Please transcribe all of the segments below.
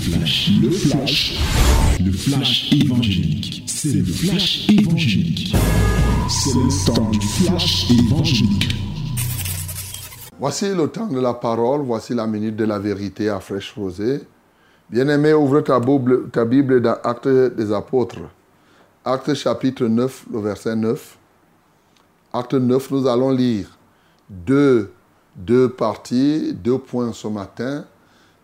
flash, le flash, le flash évangélique. C'est le flash évangélique. C'est le temps du flash évangélique. Voici le temps de la parole, voici la minute de la vérité à fraîche rosée. Bien-aimé, ouvre ta Bible, ta Bible dans Actes des Apôtres. Actes chapitre 9, le verset 9. Acte 9, nous allons lire deux, deux parties, deux points ce matin.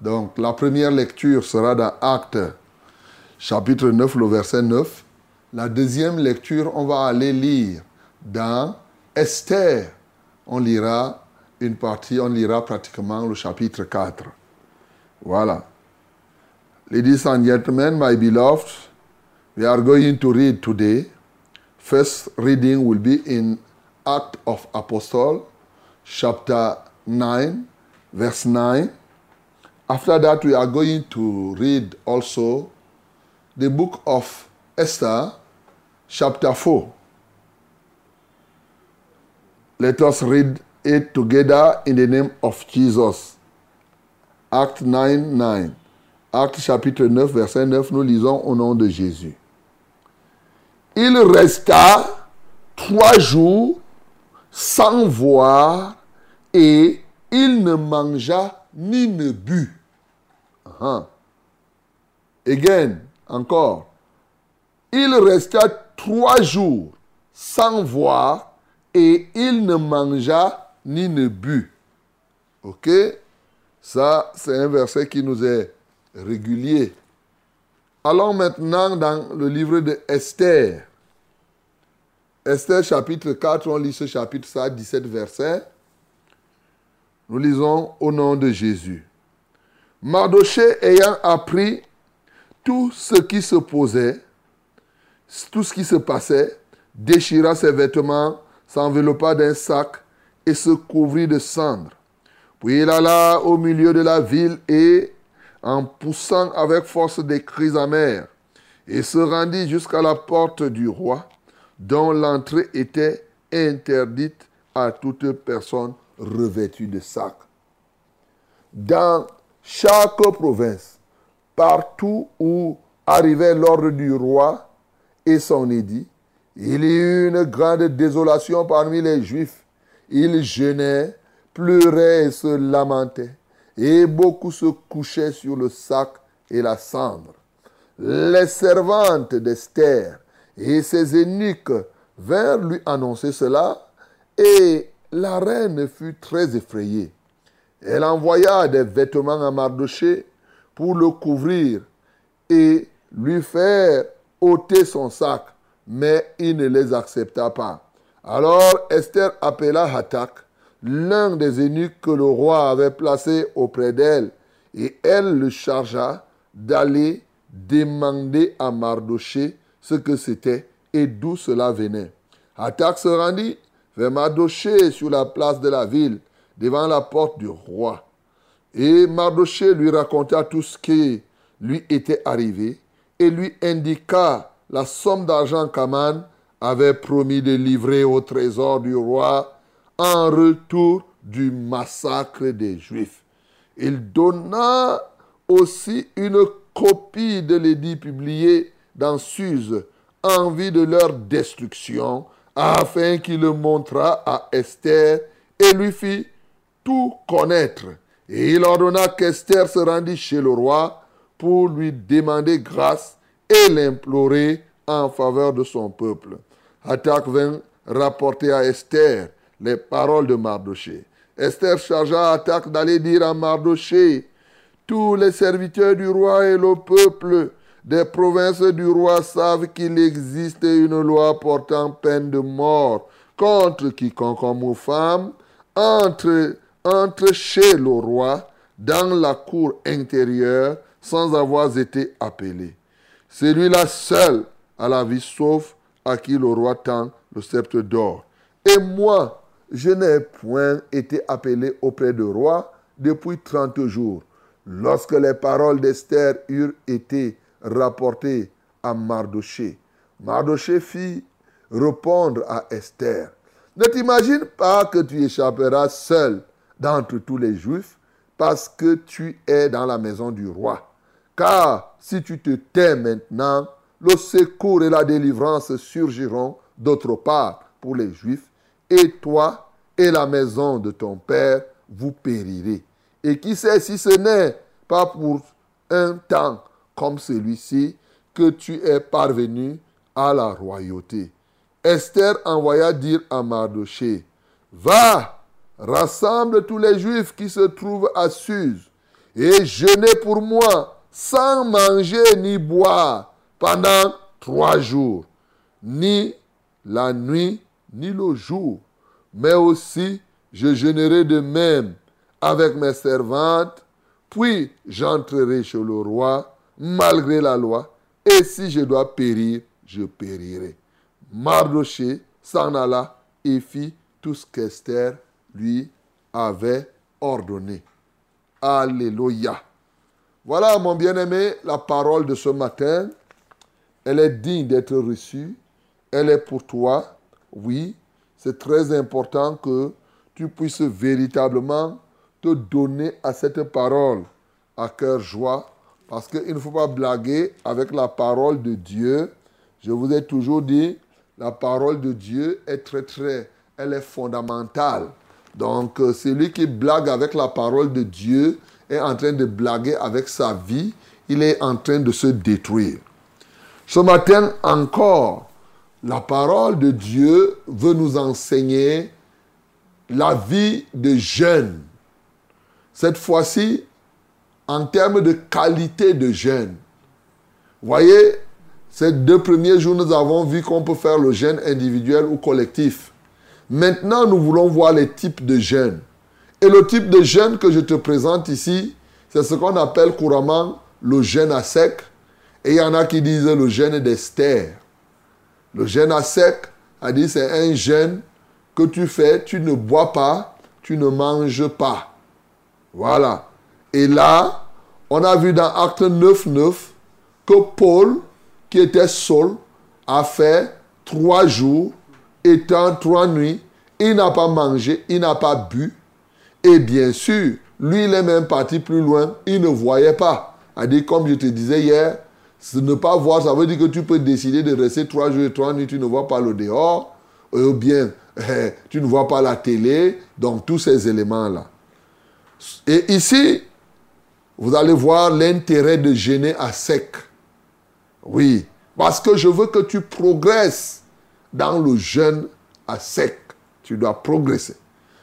Donc, la première lecture sera dans Acte chapitre 9, le verset 9. La deuxième lecture, on va aller lire dans Esther. On lira une partie, on lira pratiquement le chapitre 4. Voilà. Ladies and gentlemen, my beloved, we are going to read today. First reading will be in Act of Apostle, chapter 9, verse 9. After that, we are going to read also the book of Esther, chapter 4. Let us read it together in the name of Jesus. Acte 9, 9. Acte chapitre 9, verset 9, nous lisons au nom de Jésus. Il resta trois jours sans voir et il ne mangea ni ne but. Uh-huh. Again, encore. Il resta trois jours sans voir et il ne mangea ni ne but. Ok? Ça, c'est un verset qui nous est régulier. Allons maintenant dans le livre de Esther. Esther chapitre 4, on lit ce chapitre, ça 17 versets. Nous lisons au nom de Jésus. Mardoché ayant appris tout ce qui se posait, tout ce qui se passait, déchira ses vêtements, s'enveloppa d'un sac et se couvrit de cendres. Puis il alla au milieu de la ville et, en poussant avec force des cris amers, et se rendit jusqu'à la porte du roi, dont l'entrée était interdite à toute personne revêtue de sac. Dans chaque province, partout où arrivait l'ordre du roi et son édit, il y eut une grande désolation parmi les Juifs. Ils jeûnaient, pleuraient et se lamentaient, et beaucoup se couchaient sur le sac et la cendre. Les servantes d'Esther et ses eunuques vinrent lui annoncer cela, et la reine fut très effrayée. Elle envoya des vêtements à Mardoché pour le couvrir et lui faire ôter son sac, mais il ne les accepta pas. Alors Esther appela Hatak, l'un des eunuques que le roi avait placé auprès d'elle, et elle le chargea d'aller demander à Mardoché ce que c'était et d'où cela venait. Hatak se rendit vers Mardoché sur la place de la ville, devant la porte du roi. Et Mardoché lui raconta tout ce qui lui était arrivé et lui indiqua la somme d'argent qu'Aman avait promis de livrer au trésor du roi en retour du massacre des Juifs. Il donna aussi une copie de l'édit publié dans Suse en vue de leur destruction, afin qu'il le montrât à Esther et lui fit tout connaître. Et il ordonna qu'Esther se rendît chez le roi pour lui demander grâce et l'implorer en faveur de son peuple. Attaque vint rapporter à Esther les paroles de Mardoché. Esther chargea Attaque d'aller dire à Mardoché, tous les serviteurs du roi et le peuple des provinces du roi savent qu'il existe une loi portant peine de mort contre quiconque homme ou femme entre, entre chez le roi dans la cour intérieure sans avoir été appelé. Celui-là seul a la vie sauf à qui le roi tend le sceptre d'or. Et moi, je n'ai point été appelé auprès du roi depuis trente jours. Lorsque les paroles d'Esther eurent été rapporté à Mardoché. Mardoché fit répondre à Esther. Ne t'imagine pas que tu échapperas seul d'entre tous les Juifs parce que tu es dans la maison du roi. Car si tu te tais maintenant, le secours et la délivrance surgiront d'autre part pour les Juifs, et toi et la maison de ton Père, vous périrez. Et qui sait si ce n'est pas pour un temps comme celui-ci que tu es parvenu à la royauté. Esther envoya dire à Mardoché, Va, rassemble tous les Juifs qui se trouvent à Suse, et jeûnez pour moi, sans manger ni boire, pendant trois jours, ni la nuit, ni le jour. Mais aussi, je jeûnerai de même avec mes servantes, puis j'entrerai chez le roi, malgré la loi, et si je dois périr, je périrai. Mardoché s'en alla et fit tout ce qu'Esther lui avait ordonné. Alléluia. Voilà, mon bien-aimé, la parole de ce matin. Elle est digne d'être reçue. Elle est pour toi. Oui, c'est très important que tu puisses véritablement te donner à cette parole à cœur joie. Parce qu'il ne faut pas blaguer avec la parole de Dieu. Je vous ai toujours dit, la parole de Dieu est très, très, elle est fondamentale. Donc, euh, celui qui blague avec la parole de Dieu est en train de blaguer avec sa vie. Il est en train de se détruire. Ce matin encore, la parole de Dieu veut nous enseigner la vie de jeûne. Cette fois-ci, en termes de qualité de jeûne. Voyez, ces deux premiers jours, nous avons vu qu'on peut faire le jeûne individuel ou collectif. Maintenant, nous voulons voir les types de jeûne. Et le type de jeûne que je te présente ici, c'est ce qu'on appelle couramment le jeûne à sec. Et il y en a qui disent le jeûne d'Esther. Le jeûne à sec, c'est un jeûne que tu fais, tu ne bois pas, tu ne manges pas. Voilà. Et là, on a vu dans Acte 9, 9 que Paul, qui était seul, a fait trois jours, étant trois nuits, il n'a pas mangé, il n'a pas bu. Et bien sûr, lui, il est même parti plus loin, il ne voyait pas. Comme je te disais hier, ne pas voir, ça veut dire que tu peux décider de rester trois jours et trois nuits, tu ne vois pas le dehors, ou bien eh, tu ne vois pas la télé, donc tous ces éléments-là. Et ici, vous allez voir l'intérêt de gêner à sec. Oui, parce que je veux que tu progresses dans le jeûne à sec. Tu dois progresser.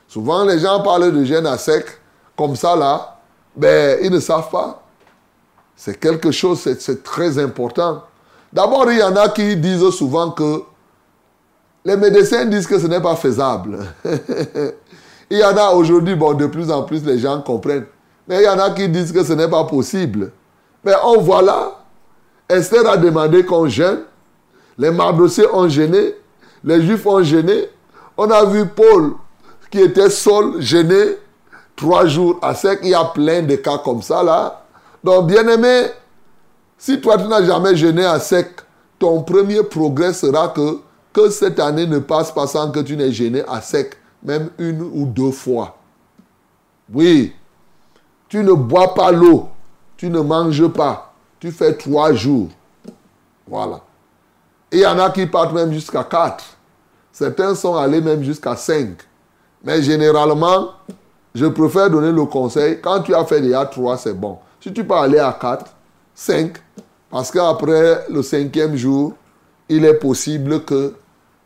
Souvent, les gens parlent de jeûne à sec, comme ça là, ben, ils ne savent pas. C'est quelque chose, c'est très important. D'abord, il y en a qui disent souvent que les médecins disent que ce n'est pas faisable. il y en a aujourd'hui, bon, de plus en plus, les gens comprennent. Mais il y en a qui disent que ce n'est pas possible. Mais on voit là, Esther a demandé qu'on gêne. Les Mardossiers ont gêné. Les Juifs ont gêné. On a vu Paul qui était seul, gêné, trois jours à sec. Il y a plein de cas comme ça là. Donc, bien aimé, si toi tu n'as jamais gêné à sec, ton premier progrès sera que, que cette année ne passe pas sans que tu n'aies gêné à sec, même une ou deux fois. Oui, tu ne bois pas l'eau, tu ne manges pas, tu fais trois jours. Voilà. Et il y en a qui partent même jusqu'à quatre. Certains sont allés même jusqu'à cinq. Mais généralement, je préfère donner le conseil, quand tu as fait déjà trois, c'est bon. Si tu peux aller à quatre, cinq, parce qu'après le cinquième jour, il est possible que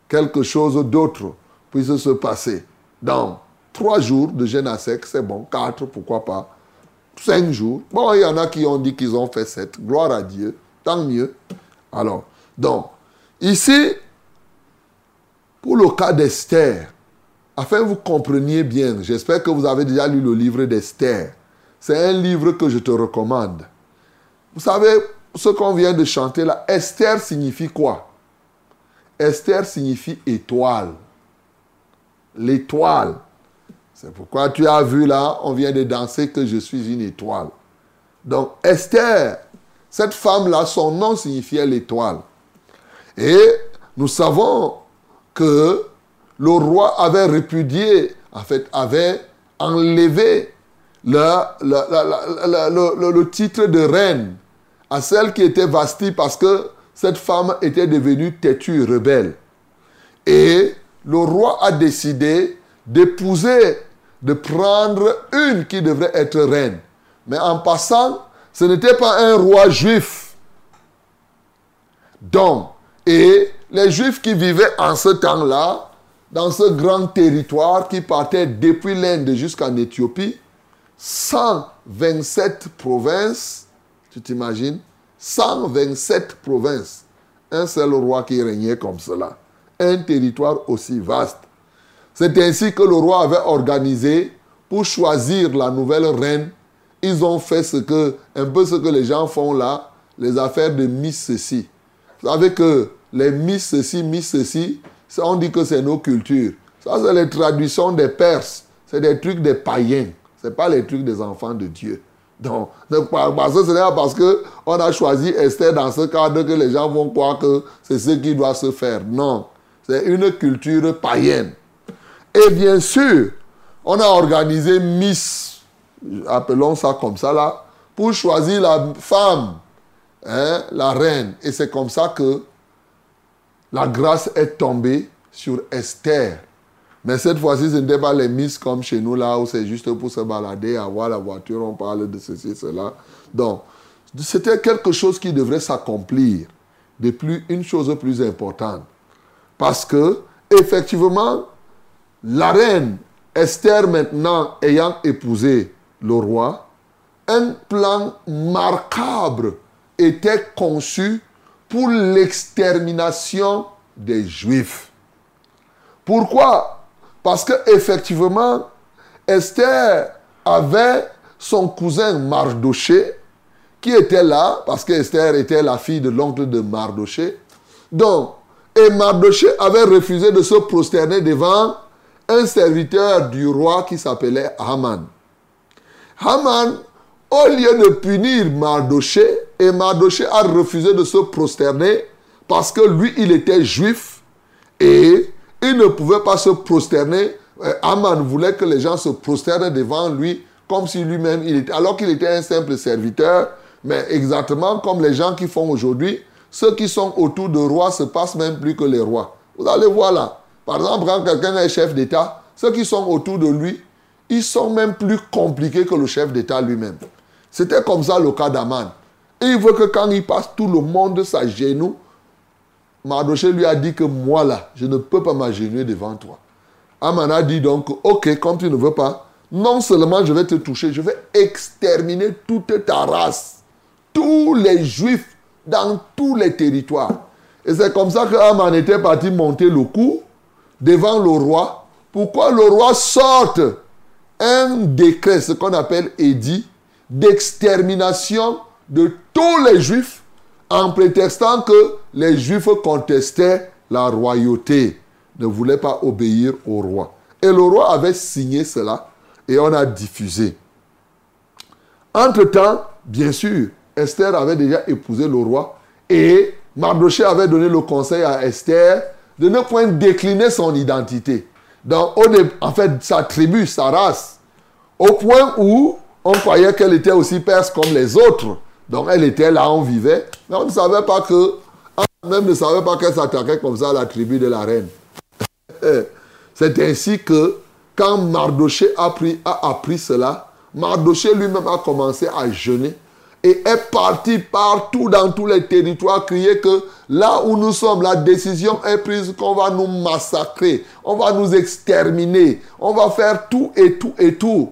quelque chose d'autre puisse se passer. Donc, trois jours de jeûne à sec, c'est bon. Quatre, pourquoi pas cinq jours. Bon, il y en a qui ont dit qu'ils ont fait sept. Gloire à Dieu. Tant mieux. Alors, donc, ici, pour le cas d'Esther, afin que vous compreniez bien, j'espère que vous avez déjà lu le livre d'Esther. C'est un livre que je te recommande. Vous savez, ce qu'on vient de chanter là, Esther signifie quoi? Esther signifie étoile. L'étoile. C'est pourquoi tu as vu là, on vient de danser que je suis une étoile. Donc Esther, cette femme-là, son nom signifiait l'étoile. Et nous savons que le roi avait répudié, en fait, avait enlevé le, titre de reine à celle qui était Vasti parce que cette femme était devenue têtue, rebelle. Et le roi a décidé d'épouser, de prendre une qui devrait être reine. Mais en passant, ce n'était pas un roi juif. Donc, et les juifs qui vivaient en ce temps-là, dans ce grand territoire qui partait depuis l'Inde jusqu'en Éthiopie, 127 provinces, tu t'imagines? 127 provinces. Un seul roi qui régnait comme cela. Un territoire aussi vaste. C'est ainsi que le roi avait organisé pour choisir la nouvelle reine. Ils ont fait ce que, un peu ce que les gens font là, les affaires de Miss ceci. Vous savez que les Miss ceci, Miss ceci, on dit que c'est nos cultures. Ça, c'est les traductions des Perses. C'est des trucs des païens. Ce n'est pas les trucs des enfants de Dieu. Donc, parce que ce n'est pas parce qu'on a choisi Esther dans ce cadre que les gens vont croire que c'est ce qui doit se faire. Non, c'est une culture païenne. Et bien sûr, on a organisé Miss, appelons ça comme ça là, pour choisir la femme, hein, la reine. Et c'est comme ça que la grâce est tombée sur Esther. Mais cette fois-ci, ce n'était pas les miss comme chez nous, là où c'est juste pour se balader, avoir la voiture, on parle de ceci, cela. Donc, c'était quelque chose qui devrait s'accomplir. De plus, une chose plus importante. Parce que, effectivement, la reine Esther, maintenant ayant épousé le roi, un plan marquable était conçu pour l'extermination des Juifs. Pourquoi? Parce qu'effectivement, Esther avait son cousin Mardoché qui était là, parce qu'Esther était la fille de l'oncle de Mardoché. Donc, et Mardoché avait refusé de se prosterner devant un serviteur du roi qui s'appelait Haman. Haman, au lieu de punir Mardoché, et Mardoché a refusé de se prosterner parce que lui, il était juif et il ne pouvait pas se prosterner. Euh, Aman voulait que les gens se prosternent devant lui comme si lui-même il était, alors qu'il était un simple serviteur, mais exactement comme les gens qui font aujourd'hui, ceux qui sont autour de rois se passent même plus que les rois. Vous allez voir là. Par exemple, quand quelqu'un est chef d'État, ceux qui sont autour de lui, ils sont même plus compliqués que le chef d'État lui-même. C'était comme ça le cas d'Aman. Et il veut que quand il passe, tout le monde s'agenouille Mardoché lui a dit que moi là, je ne peux pas m'agenouiller devant toi. Aman a dit donc, ok, comme tu ne veux pas, non seulement je vais te toucher, je vais exterminer toute ta race, tous les juifs dans tous les territoires. Et c'est comme ça que Aman était parti monter le coup devant le roi. Pourquoi le roi sorte un décret, ce qu'on appelle édit, d'extermination de tous les juifs en prétextant que les Juifs contestaient la royauté, ne voulaient pas obéir au roi. Et le roi avait signé cela et on a diffusé. Entre-temps, bien sûr, Esther avait déjà épousé le roi et Mardoché avait donné le conseil à Esther de ne point décliner son identité. Donc, en fait, sa tribu, sa race, au point où on croyait qu'elle était aussi perse comme les autres. Donc elle était là, on vivait. Mais on ne savait pas que, même ne savait pas qu'elle s'attaquait comme ça à la tribu de la reine. C'est ainsi que quand Mardoché a, a appris cela, Mardoché lui-même a commencé à jeûner et est parti partout dans tous les territoires crier que là où nous sommes, la décision est prise qu'on va nous massacrer, on va nous exterminer, on va faire tout et tout et tout.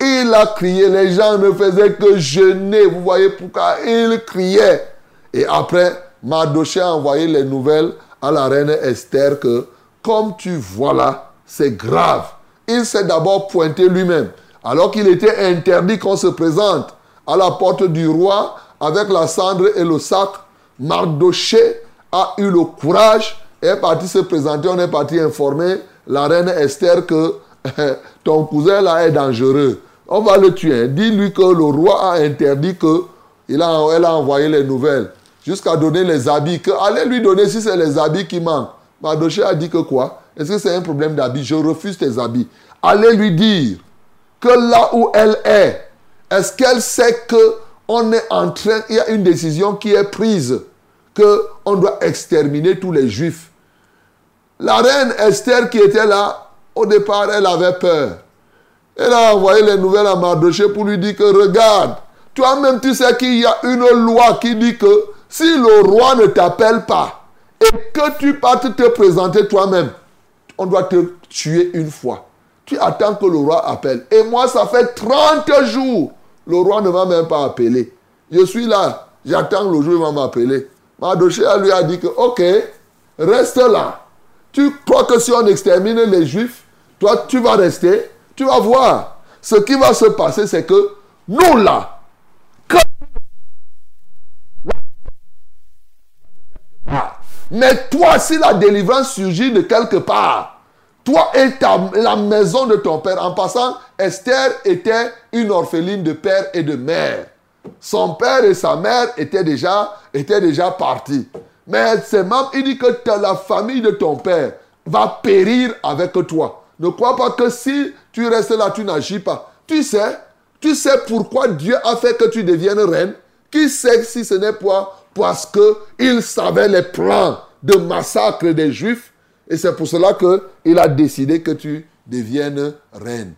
Il a crié, les gens ne faisaient que jeûner. Vous voyez pourquoi il criait. Et après, Mardoché a envoyé les nouvelles à la reine Esther que, comme tu vois là, c'est grave. Il s'est d'abord pointé lui-même. Alors qu'il était interdit qu'on se présente à la porte du roi avec la cendre et le sac, Mardoché a eu le courage et est parti se présenter. On est parti informer la reine Esther que ton cousin là est dangereux on va le tuer. Dis-lui que le roi a interdit que il a, elle a envoyé les nouvelles jusqu'à donner les habits. Allez lui donner si c'est les habits qui manquent. Madoché a dit que quoi? Est-ce que c'est un problème d'habits? Je refuse tes habits. Allez lui dire que là où elle est, est-ce qu'elle sait que on est en train, il y a une décision qui est prise, que on doit exterminer tous les juifs? La reine Esther qui était là, au départ, elle avait peur. Elle a envoyé les nouvelles à Mardoché pour lui dire que regarde, toi-même tu sais qu'il y a une loi qui dit que si le roi ne t'appelle pas et que tu partes te présenter toi-même, on doit te tuer une fois. Tu attends que le roi appelle. Et moi, ça fait 30 jours. Le roi ne m'a même pas appelé. Je suis là. J'attends le jour où il va m'appeler. Mardoché lui a dit que, ok, reste là. Tu crois que si on extermine les juifs, toi, tu vas rester, tu vas voir. Ce qui va se passer, c'est que nous, là, mais toi, si la délivrance surgit de quelque part, toi et la maison de ton père, en passant, Esther était une orpheline de père et de mère. Son père et sa mère étaient déjà, étaient déjà partis. Mais c'est même, il dit que la famille de ton père va périr avec toi. Ne crois pas que si tu restes là, tu n'agis pas. Tu sais, tu sais pourquoi Dieu a fait que tu deviennes reine. Qui sait si ce n'est pas parce qu'il savait les plans de massacre des Juifs? Et c'est pour cela qu'il a décidé que tu deviennes reine.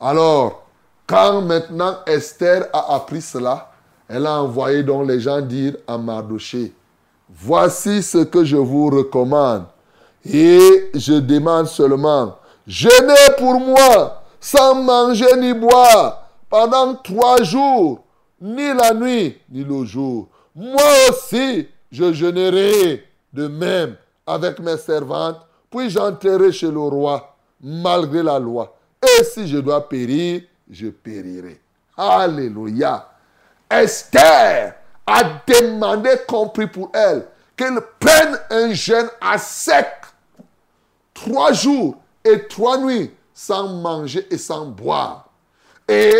Alors, quand maintenant Esther a appris cela, elle a envoyé donc les gens dire à Mardoché, voici ce que je vous recommande. Et je demande seulement, jeûnez pour moi, sans manger ni boire, pendant trois jours, ni la nuit, ni le jour. Moi aussi, je jeûnerai de même avec mes servantes, puis j'entrerai chez le roi, malgré la loi. Et si je dois périr, je périrai. Alléluia. Esther a demandé, compris pour elle, qu'elle prenne un jeûne à sec, trois jours et trois nuits, sans manger et sans boire. Et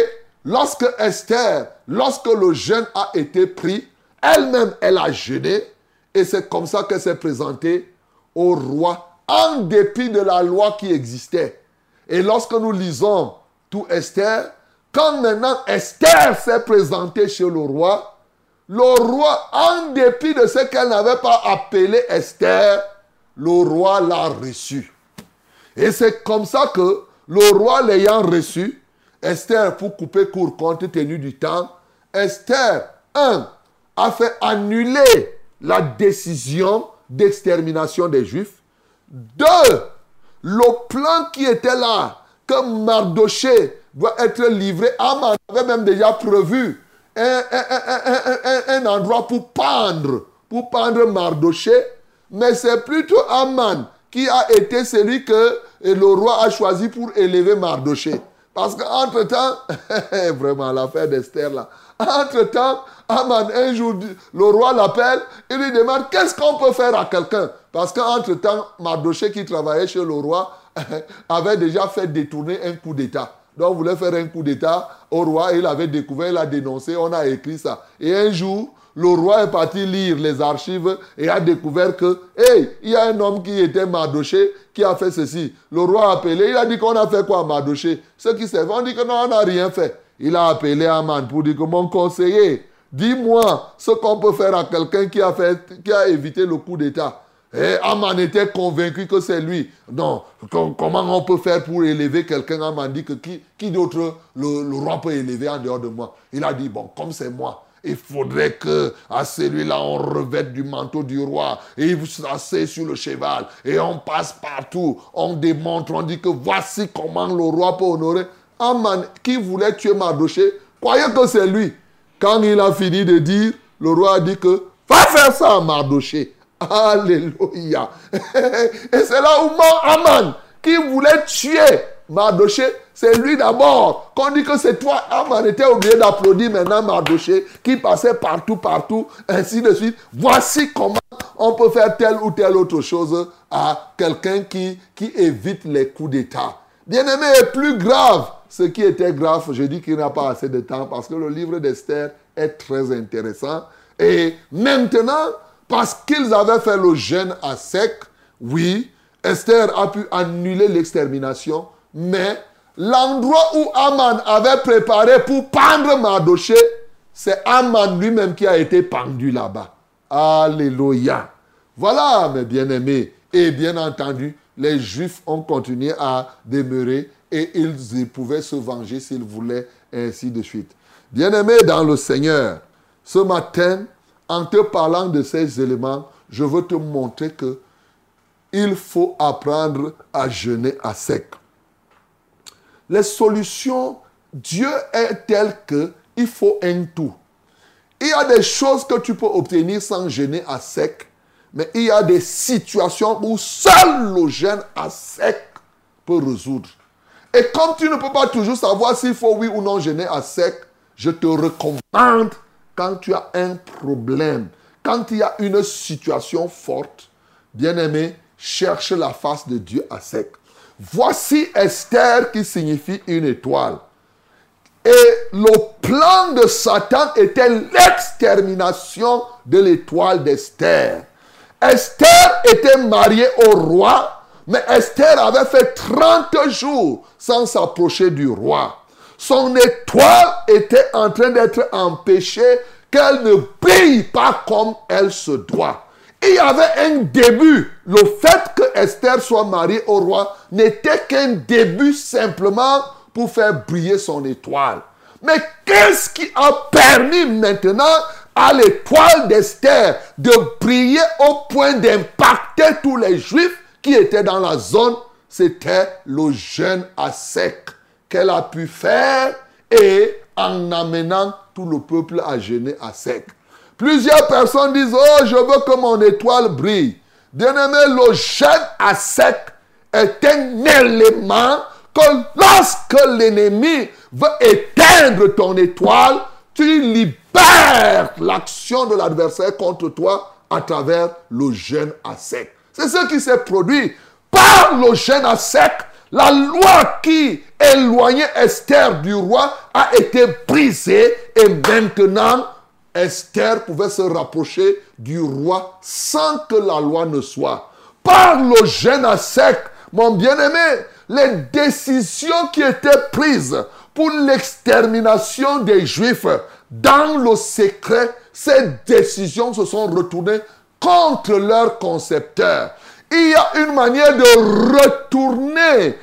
lorsque Esther, lorsque le jeûne a été pris, elle-même, elle a jeûné, et c'est comme ça qu'elle s'est présentée au roi, en dépit de la loi qui existait. Et lorsque nous lisons tout Esther, quand maintenant Esther s'est présentée chez le roi, le roi, en dépit de ce qu'elle n'avait pas appelé Esther, le roi l'a reçu. Et c'est comme ça que le roi l'ayant reçu, Esther, pour couper court compte tenu du temps, Esther, un, a fait annuler la décision d'extermination des Juifs. Deux, le plan qui était là, que Mardoché doit être livré, Aman avait même déjà prévu un, endroit pour pendre, pour pendre Mardoché, mais c'est plutôt Aman qui a été celui que le roi a choisi pour élever Mardoché. Parce qu'entre-temps, vraiment l'affaire d'Esther là, entre-temps, Aman, un jour, le roi l'appelle et lui demande qu'est-ce qu'on peut faire à quelqu'un? Parce qu'entre-temps, Mardoché qui travaillait chez le roi avait déjà fait détourner un coup d'État. Donc, on voulait faire un coup d'État au roi. Il avait découvert, il a dénoncé, on a écrit ça. Et un jour, le roi est parti lire les archives et a découvert que, hey, il y a un homme qui était Mardoché qui a fait ceci. Le roi a appelé, il a dit qu'on a fait quoi Mardoché Ceux qui savent, on dit que non, on n'a rien fait. Il a appelé Aman pour dire que mon conseiller, dis-moi ce qu'on peut faire à quelqu'un qui a qui a évité le coup d'État. Et Aman était convaincu que c'est lui. Non, comment on peut faire pour élever quelqu'un? Aman dit que qui, qui d'autre le, roi peut élever en dehors de moi? Il a dit, bon, comme c'est moi, il faudrait que à celui-là on revête du manteau du roi et il s'assied sur le cheval et on passe partout, on démontre, on dit que voici comment le roi peut honorer. Aman qui voulait tuer Mardoché croyait que c'est lui. Quand il a fini de dire, le roi a dit que va faire ça à Mardoché. Alléluia. Et c'est là où Aman, qui voulait tuer Mardoché, c'est lui d'abord. Qu'on dit que c'est toi, Aman était obligé d'applaudir maintenant Mardoché, qui passait partout, partout, ainsi de suite. Voici comment on peut faire telle ou telle autre chose à quelqu'un qui, qui évite les coups d'État. Bien aimé, est plus grave. Ce qui était grave, je dis qu'il n'y a pas assez de temps parce que le livre d'Esther est très intéressant. Et maintenant, parce qu'ils avaient fait le jeûne à sec, oui, Esther a pu annuler l'extermination, mais l'endroit où Aman avait préparé pour pendre Mardoché c'est Aman lui-même qui a été pendu là-bas. Alléluia. Voilà, mes bien-aimés. Et bien entendu, les Juifs ont continué à demeurer et ils pouvaient se venger s'ils voulaient, ainsi de suite. Bien-aimés dans le Seigneur, ce matin, en te parlant de ces éléments, je veux te montrer que il faut apprendre à jeûner à sec. Les solutions, Dieu est tel que il faut un tout. Il y a des choses que tu peux obtenir sans jeûner à sec, mais il y a des situations où seul le jeûne à sec peut résoudre. Et comme tu ne peux pas toujours savoir s'il faut oui ou non jeûner à sec, je te recommande quand tu as un problème, quand il y a une situation forte, bien aimé, cherche la face de Dieu à sec. Voici Esther qui signifie une étoile. Et le plan de Satan était l'extermination de l'étoile d'Esther. Esther était mariée au roi, mais Esther avait fait 30 jours sans s'approcher du roi. Son étoile était en train d'être empêchée qu'elle ne brille pas comme elle se doit. Il y avait un début. Le fait que Esther soit mariée au roi n'était qu'un début simplement pour faire briller son étoile. Mais qu'est-ce qui a permis maintenant à l'étoile d'Esther de briller au point d'impacter tous les juifs? Qui étaient dans la zone C'était le jeûne à sec qu'elle a pu faire et en amenant tout le peuple à jeûner à sec. Plusieurs personnes disent, oh, je veux que mon étoile brille. Bien-aimé, le jeûne à sec est un élément que lorsque l'ennemi veut éteindre ton étoile, tu libères l'action de l'adversaire contre toi à travers le jeûne à sec. C'est ce qui s'est produit par le jeûne à sec. La loi qui éloignait Esther du roi a été brisée et maintenant Esther pouvait se rapprocher du roi sans que la loi ne soit. Par le jeûne à sec, mon bien-aimé, les décisions qui étaient prises pour l'extermination des Juifs dans le secret, ces décisions se sont retournées contre leur concepteur. Il y a une manière de retourner.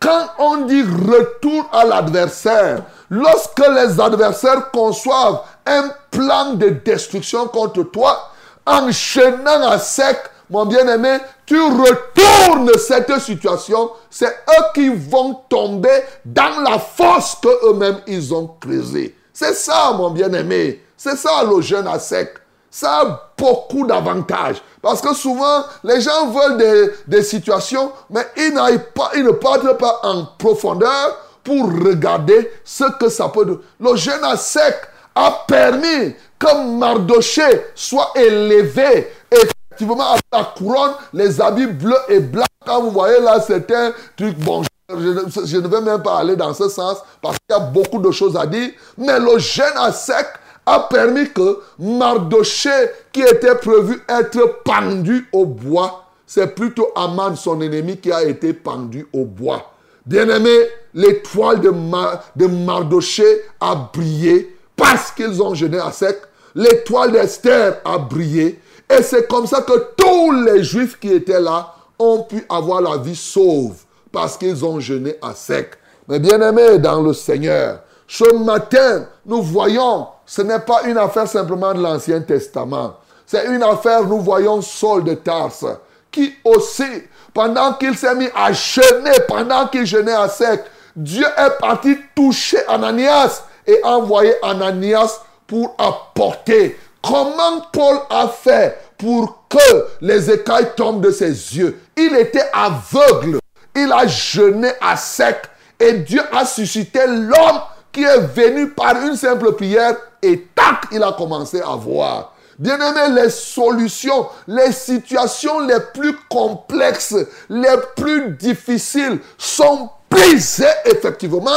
Quand on dit retour à l'adversaire, lorsque les adversaires conçoivent un plan de destruction contre toi, enchaînant à sec, mon bien-aimé, tu retournes cette situation, c'est eux qui vont tomber dans la fosse que eux-mêmes ils ont creusée. C'est ça, mon bien-aimé. C'est ça le jeûne à sec. Ça a beaucoup d'avantages. Parce que souvent, les gens veulent des, situations, mais ils, pas, ils ne partent pas en profondeur pour regarder ce que ça peut... Le jeûne à sec a permis que Mardoché soit élevé. Effectivement, avec la couronne, les habits bleus et blancs. Quand vous voyez là, c'est un truc bon. Je, ne vais même pas aller dans ce sens parce qu'il y a beaucoup de choses à dire. Mais le jeûne à sec a permis que Mardoché, qui était prévu être pendu au bois, c'est plutôt Aman, son ennemi, qui a été pendu au bois. Bien-aimé, l'étoile de, de Mardoché a brillé parce qu'ils ont jeûné à sec, l'étoile d'Esther a brillé. Et c'est comme ça que tous les juifs qui étaient là ont pu avoir la vie sauve parce qu'ils ont jeûné à sec. Mais bien aimés dans le Seigneur, ce matin, nous voyons, ce n'est pas une affaire simplement de l'Ancien Testament. C'est une affaire, nous voyons Saul de Tarse, qui aussi, pendant qu'il s'est mis à jeûner, pendant qu'il jeûnait à sec, Dieu est parti toucher Ananias et envoyé Ananias pour apporter. Comment Paul a fait pour que les écailles tombent de ses yeux? Il était aveugle. Il a jeûné à sec. Et Dieu a suscité l'homme qui est venu par une simple prière. Et tac, il a commencé à voir. Bien aimé, les solutions, les situations les plus complexes, les plus difficiles sont brisées effectivement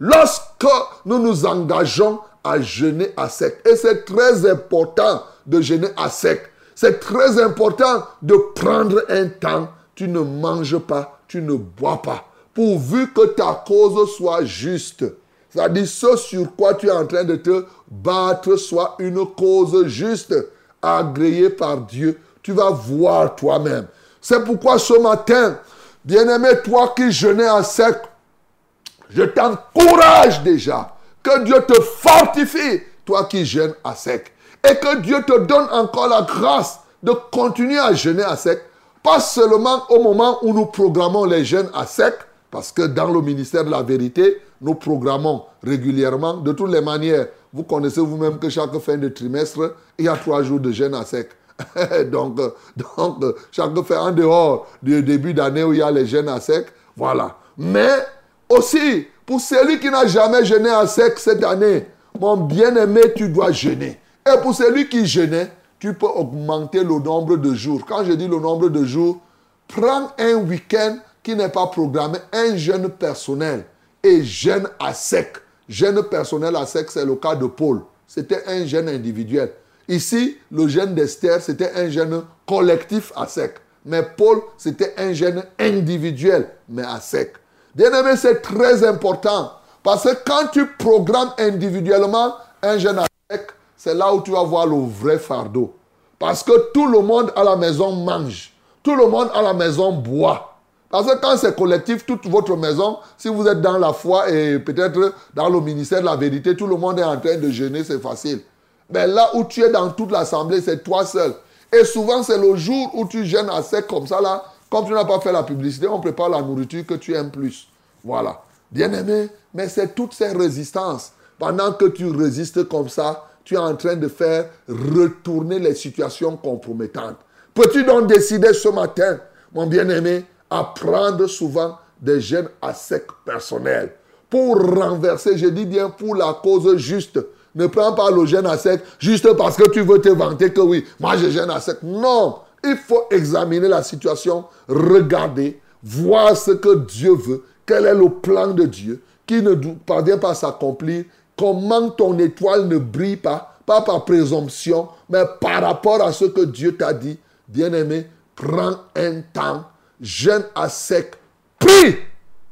lorsque nous nous engageons à jeûner à sec. Et c'est très important de jeûner à sec. C'est très important de prendre un temps. Tu ne manges pas, tu ne bois pas. Pourvu que ta cause soit juste. C'est-à-dire ce sur quoi tu es en train de te battre soit une cause juste, agréée par Dieu. Tu vas voir toi-même. C'est pourquoi ce matin, bien-aimé, toi qui jeûnais à sec, je t'encourage déjà que Dieu te fortifie, toi qui jeûnes à sec. Et que Dieu te donne encore la grâce de continuer à jeûner à sec. Pas seulement au moment où nous programmons les jeûnes à sec, parce que dans le ministère de la vérité, nous programmons régulièrement, de toutes les manières. Vous connaissez vous-même que chaque fin de trimestre, il y a trois jours de jeûne à sec. donc, donc, chaque fin en dehors du début d'année où il y a les jeûnes à sec, voilà. Mais aussi, pour celui qui n'a jamais jeûné à sec cette année, mon bien-aimé, tu dois jeûner. Et pour celui qui jeûnait, tu peux augmenter le nombre de jours. Quand je dis le nombre de jours, prends un week-end qui n'est pas programmé, un jeûne personnel et jeûne à sec. Jeûne personnel à sec, c'est le cas de Paul. C'était un jeûne individuel. Ici, le jeûne d'Esther, c'était un jeûne collectif à sec. Mais Paul, c'était un jeûne individuel, mais à sec. Bien aimé, c'est très important. Parce que quand tu programmes individuellement un jeûne à sec, c'est là où tu vas voir le vrai fardeau. Parce que tout le monde à la maison mange. Tout le monde à la maison boit. Parce que quand c'est collectif, toute votre maison, si vous êtes dans la foi et peut-être dans le ministère de la vérité, tout le monde est en train de jeûner, c'est facile. Mais là où tu es dans toute l'assemblée, c'est toi seul. Et souvent, c'est le jour où tu jeûnes à sec comme ça, là, comme tu n'as pas fait la publicité, on prépare la nourriture que tu aimes plus. Voilà. Bien aimé, mais c'est toutes ces résistances. Pendant que tu résistes comme ça, tu es en train de faire retourner les situations compromettantes. Peux-tu donc décider ce matin, mon bien-aimé, à prendre souvent des gènes à sec personnel. Pour renverser, je dis bien pour la cause juste. Ne prends pas le gène à sec juste parce que tu veux te vanter que oui, moi je gêne à sec. Non, il faut examiner la situation, regarder, voir ce que Dieu veut, quel est le plan de Dieu qui ne parvient pas à s'accomplir, comment ton étoile ne brille pas, pas par présomption, mais par rapport à ce que Dieu t'a dit. Bien-aimé, prends un temps jeûne à sec, pris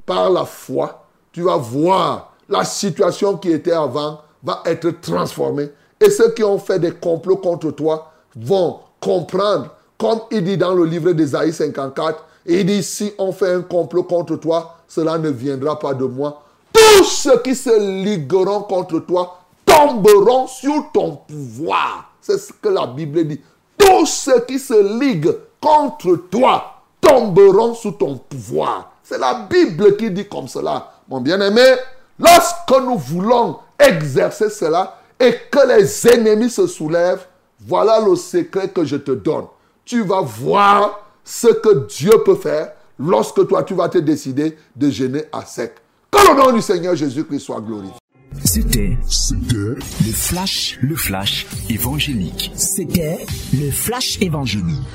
par la foi, tu vas voir la situation qui était avant va être transformée. Et ceux qui ont fait des complots contre toi vont comprendre, comme il dit dans le livre d'Ésaïe 54, et il dit, si on fait un complot contre toi, cela ne viendra pas de moi. Tous ceux qui se ligueront contre toi tomberont sur ton pouvoir. C'est ce que la Bible dit. Tous ceux qui se liguent contre toi tomberont sous ton pouvoir. C'est la Bible qui dit comme cela. Mon bien-aimé, lorsque nous voulons exercer cela et que les ennemis se soulèvent, voilà le secret que je te donne. Tu vas voir ce que Dieu peut faire lorsque toi, tu vas te décider de gêner à sec. Que le nom du Seigneur Jésus-Christ soit glorifié. C'était le flash, le flash évangélique. C'était le flash évangélique.